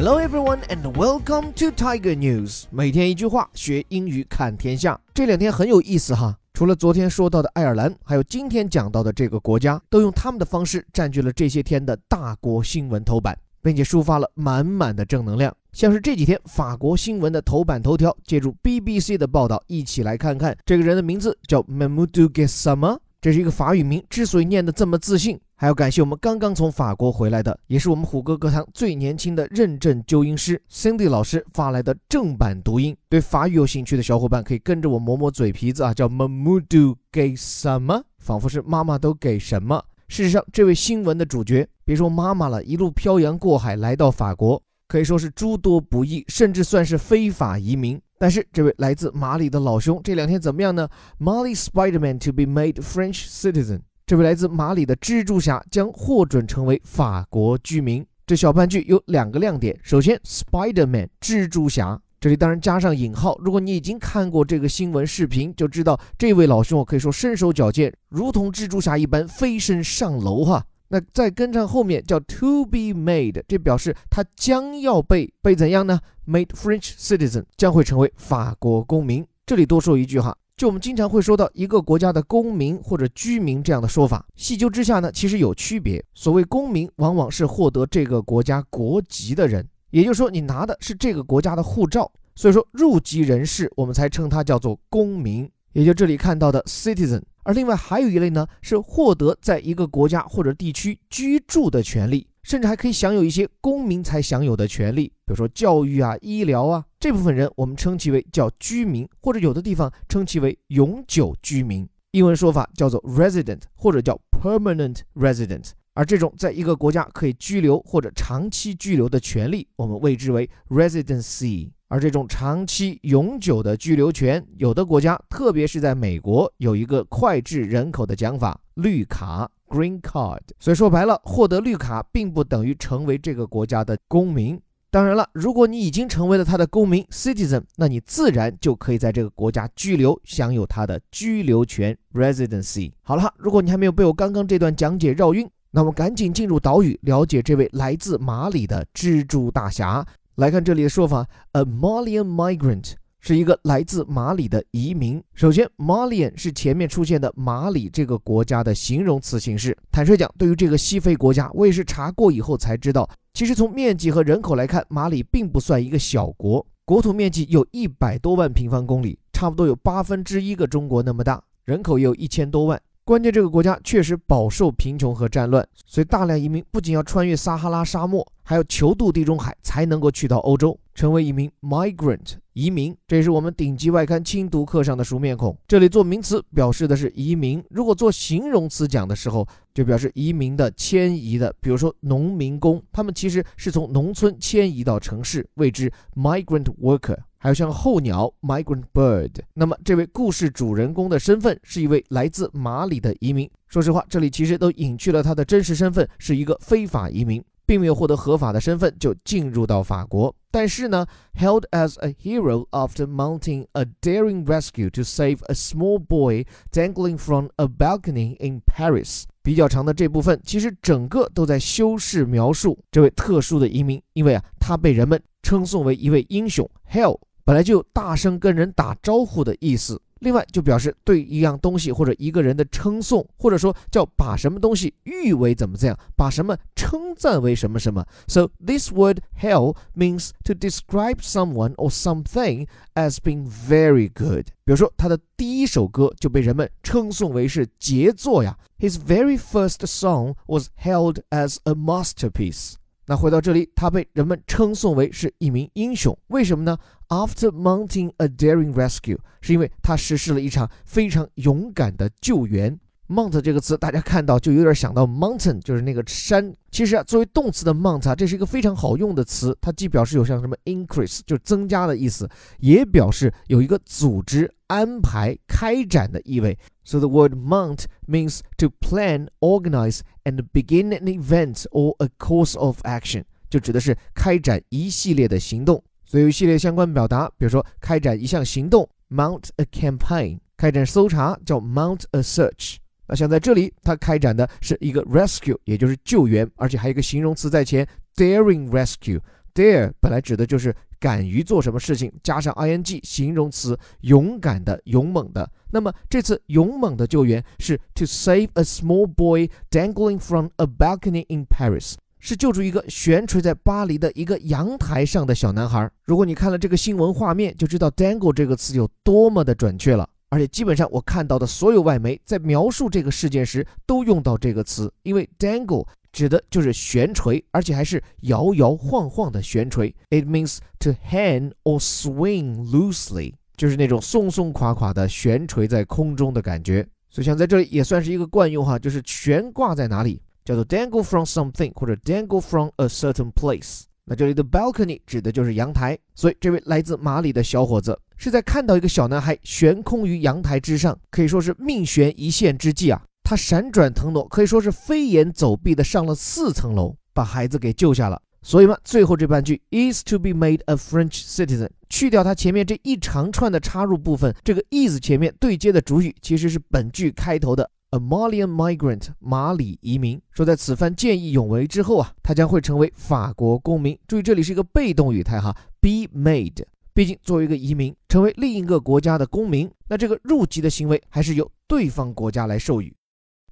Hello everyone and welcome to Tiger News。每天一句话，学英语看天下。这两天很有意思哈，除了昨天说到的爱尔兰，还有今天讲到的这个国家，都用他们的方式占据了这些天的大国新闻头版，并且抒发了满满的正能量。像是这几天法国新闻的头版头条，借助 BBC 的报道，一起来看看这个人的名字叫 Mamoudou Gassama。这是一个法语名，之所以念得这么自信，还要感谢我们刚刚从法国回来的，也是我们虎哥课堂最年轻的认证纠音师 Cindy 老师发来的正版读音。对法语有兴趣的小伙伴可以跟着我磨磨嘴皮子啊，叫 Mamudu 给什么？仿佛是妈妈都给什么？事实上，这位新闻的主角，别说妈妈了，一路漂洋过海来到法国，可以说是诸多不易，甚至算是非法移民。但是这位来自马里的老兄这两天怎么样呢？Mali Spiderman to be made French citizen。这位来自马里的蜘蛛侠将获准成为法国居民。这小半句有两个亮点。首先，Spiderman 蜘蛛侠，这里当然加上引号。如果你已经看过这个新闻视频，就知道这位老兄可以说身手矫健，如同蜘蛛侠一般飞身上楼哈。那再跟上后面叫 to be made，这表示他将要被被怎样呢？made French citizen，将会成为法国公民。这里多说一句哈，就我们经常会说到一个国家的公民或者居民这样的说法，细究之下呢，其实有区别。所谓公民，往往是获得这个国家国籍的人，也就是说你拿的是这个国家的护照。所以说入籍人士，我们才称他叫做公民，也就这里看到的 citizen。而另外还有一类呢，是获得在一个国家或者地区居住的权利，甚至还可以享有一些公民才享有的权利，比如说教育啊、医疗啊。这部分人我们称其为叫居民，或者有的地方称其为永久居民。英文说法叫做 resident，或者叫 permanent resident。而这种在一个国家可以居留或者长期居留的权利，我们谓之为 residency。而这种长期永久的居留权，有的国家，特别是在美国，有一个脍炙人口的讲法——绿卡 （Green Card）。所以说白了，获得绿卡并不等于成为这个国家的公民。当然了，如果你已经成为了他的公民 （citizen），那你自然就可以在这个国家居留，享有他的居留权 （residency）。好了，如果你还没有被我刚刚这段讲解绕晕，那我们赶紧进入岛屿，了解这位来自马里的蜘蛛大侠。来看这里的说法，a Malian migrant 是一个来自马里的移民。首先，Malian 是前面出现的马里这个国家的形容词形式。坦率讲，对于这个西非国家，我也是查过以后才知道，其实从面积和人口来看，马里并不算一个小国，国土面积有一百多万平方公里，差不多有八分之一个中国那么大，人口也有一千多万。关键这个国家确实饱受贫穷和战乱，所以大量移民不仅要穿越撒哈拉沙漠，还要求渡地中海才能够去到欧洲，成为一名 migrant 移民。这也是我们顶级外刊精读课上的熟面孔。这里做名词表示的是移民，如果做形容词讲的时候，就表示移民的迁移的。比如说农民工，他们其实是从农村迁移到城市，谓之 migrant worker。还有像候鸟 （migrant bird）。那么，这位故事主人公的身份是一位来自马里的移民。说实话，这里其实都隐去了他的真实身份，是一个非法移民，并没有获得合法的身份就进入到法国。但是呢，held as a hero after mounting a daring rescue to save a small boy dangling from a balcony in Paris。比较长的这部分，其实整个都在修饰描述这位特殊的移民，因为啊，他被人们称颂为一位英雄。Hell。本来就有大声跟人打招呼的意思，另外就表示对一样东西或者一个人的称颂，或者说叫把什么东西誉为怎么怎样，把什么称赞为什么什么。So this word hell means to describe someone or something as being very good。比如说他的第一首歌就被人们称颂为是杰作呀。His very first song was held as a masterpiece。那回到这里，他被人们称颂为是一名英雄，为什么呢？After mounting a daring rescue，是因为他实施了一场非常勇敢的救援。Mount 这个词，大家看到就有点想到 mountain，就是那个山。其实啊，作为动词的 mount 啊，这是一个非常好用的词，它既表示有像什么 increase，就是增加的意思，也表示有一个组织、安排、开展的意味。So the word mount means to plan, organize, and begin an event or a course of action，就指的是开展一系列的行动。所以有一系列相关表达，比如说开展一项行动，mount a campaign；开展搜查叫 mount a search。那像在这里，他开展的是一个 rescue，也就是救援，而且还有一个形容词在前，daring rescue。 Dare 本来指的就是敢于做什么事情，加上 ing 形容词，勇敢的、勇猛的。那么这次勇猛的救援是 to save a small boy dangling from a balcony in Paris，是救助一个悬垂在巴黎的一个阳台上的小男孩。如果你看了这个新闻画面，就知道 dangle 这个词有多么的准确了。而且基本上我看到的所有外媒在描述这个事件时都用到这个词，因为 dangle 指的就是悬垂，而且还是摇摇晃晃的悬垂。It means to hang or swing loosely，就是那种松松垮垮的悬垂在空中的感觉。所以像在这里也算是一个惯用哈，就是悬挂在哪里，叫做 dangle from something 或者 dangle from a certain place。那这里的 balcony 指的就是阳台。所以这位来自马里的小伙子是在看到一个小男孩悬空于阳台之上，可以说是命悬一线之际啊。他闪转腾挪，可以说是飞檐走壁的上了四层楼，把孩子给救下了。所以嘛，最后这半句 is to be made a French citizen，去掉它前面这一长串的插入部分，这个 is 前面对接的主语其实是本句开头的 a Malian migrant，马里移民。说在此番见义勇为之后啊，他将会成为法国公民。注意这里是一个被动语态哈，be made。毕竟作为一个移民，成为另一个国家的公民，那这个入籍的行为还是由对方国家来授予。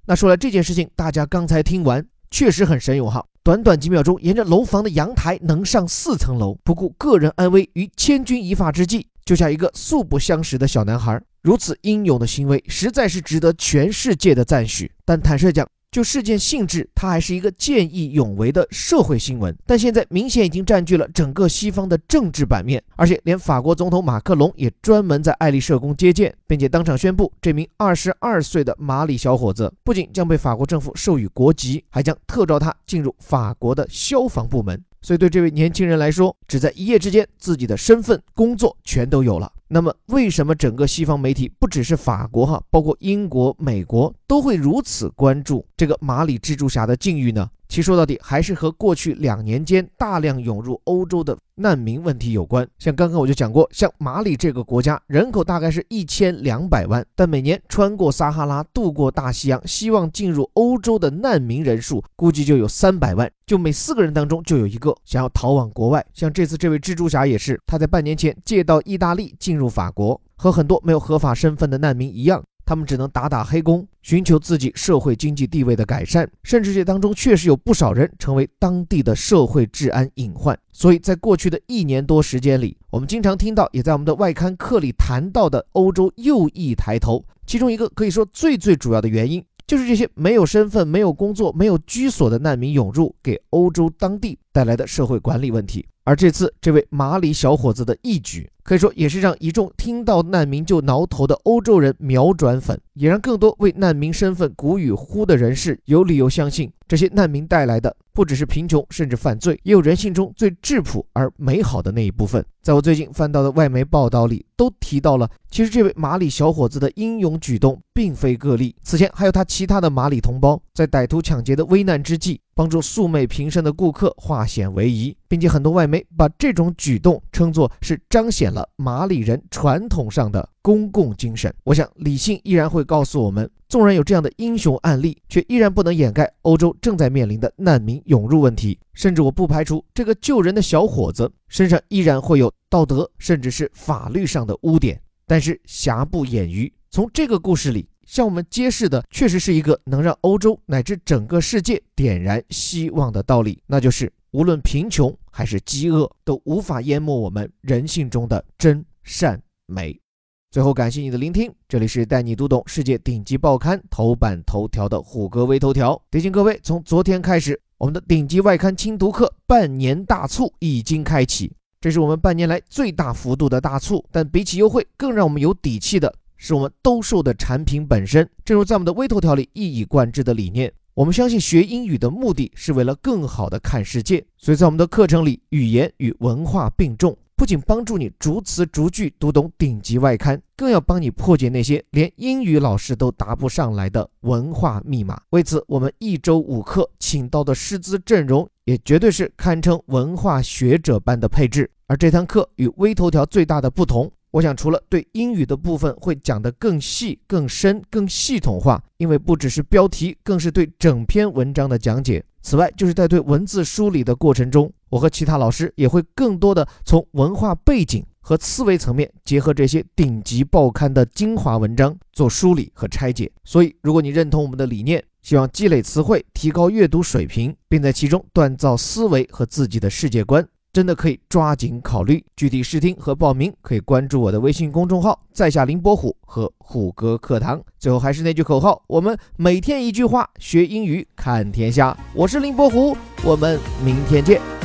那说来这件事情，大家刚才听完确实很神勇哈！短短几秒钟，沿着楼房的阳台能上四层楼，不顾个人安危于千钧一发之际救下一个素不相识的小男孩，如此英勇的行为实在是值得全世界的赞许。但坦率讲，就事件性质，它还是一个见义勇为的社会新闻，但现在明显已经占据了整个西方的政治版面，而且连法国总统马克龙也专门在爱丽舍宫接见，并且当场宣布，这名二十二岁的马里小伙子不仅将被法国政府授予国籍，还将特招他进入法国的消防部门。所以对这位年轻人来说，只在一夜之间，自己的身份、工作全都有了。那么，为什么整个西方媒体，不只是法国哈，包括英国、美国，都会如此关注这个马里蜘蛛侠的境遇呢？其说到底还是和过去两年间大量涌入欧洲的难民问题有关。像刚刚我就讲过，像马里这个国家人口大概是一千两百万，但每年穿过撒哈拉、渡过大西洋，希望进入欧洲的难民人数估计就有三百万，就每四个人当中就有一个想要逃往国外。像这次这位蜘蛛侠也是，他在半年前借到意大利进入法国，和很多没有合法身份的难民一样。他们只能打打黑工，寻求自己社会经济地位的改善，甚至这当中确实有不少人成为当地的社会治安隐患。所以在过去的一年多时间里，我们经常听到，也在我们的外刊课里谈到的欧洲右翼抬头，其中一个可以说最最主要的原因，就是这些没有身份、没有工作、没有居所的难民涌入，给欧洲当地带来的社会管理问题。而这次这位马里小伙子的义举，可以说也是让一众听到难民就挠头的欧洲人秒转粉，也让更多为难民身份鼓与呼的人士有理由相信，这些难民带来的不只是贫穷，甚至犯罪，也有人性中最质朴而美好的那一部分。在我最近翻到的外媒报道里，都提到了，其实这位马里小伙子的英勇举动并非个例，此前还有他其他的马里同胞在歹徒抢劫的危难之际。帮助素昧平生的顾客化险为夷，并且很多外媒把这种举动称作是彰显了马里人传统上的公共精神。我想，理性依然会告诉我们，纵然有这样的英雄案例，却依然不能掩盖欧洲正在面临的难民涌入问题。甚至我不排除这个救人的小伙子身上依然会有道德甚至是法律上的污点。但是瑕不掩瑜，从这个故事里。向我们揭示的，确实是一个能让欧洲乃至整个世界点燃希望的道理，那就是无论贫穷还是饥饿，都无法淹没我们人性中的真善美。最后，感谢你的聆听，这里是带你读懂世界顶级报刊头版头条的虎哥微头条。提醒各位，从昨天开始，我们的顶级外刊精读课半年大促已经开启，这是我们半年来最大幅度的大促，但比起优惠，更让我们有底气的。是我们兜售的产品本身，正如在我们的微头条里一以贯之的理念。我们相信学英语的目的是为了更好的看世界，所以在我们的课程里，语言与文化并重，不仅帮助你逐词逐句读懂顶级外刊，更要帮你破解那些连英语老师都答不上来的文化密码。为此，我们一周五课请到的师资阵容也绝对是堪称文化学者般的配置。而这堂课与微头条最大的不同。我想，除了对英语的部分会讲得更细、更深、更系统化，因为不只是标题，更是对整篇文章的讲解。此外，就是在对文字梳理的过程中，我和其他老师也会更多的从文化背景和思维层面，结合这些顶级报刊的精华文章做梳理和拆解。所以，如果你认同我们的理念，希望积累词汇，提高阅读水平，并在其中锻造思维和自己的世界观。真的可以抓紧考虑，具体试听和报名可以关注我的微信公众号“在下林伯虎”和虎哥课堂。最后还是那句口号：我们每天一句话，学英语看天下。我是林伯虎，我们明天见。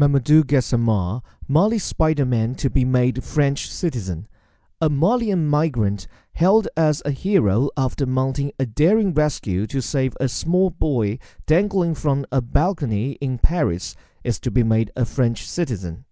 Mamadou Gassama, Mali Spider-Man to be made French citizen. A Malian migrant held as a hero after mounting a daring rescue to save a small boy dangling from a balcony in Paris is to be made a French citizen.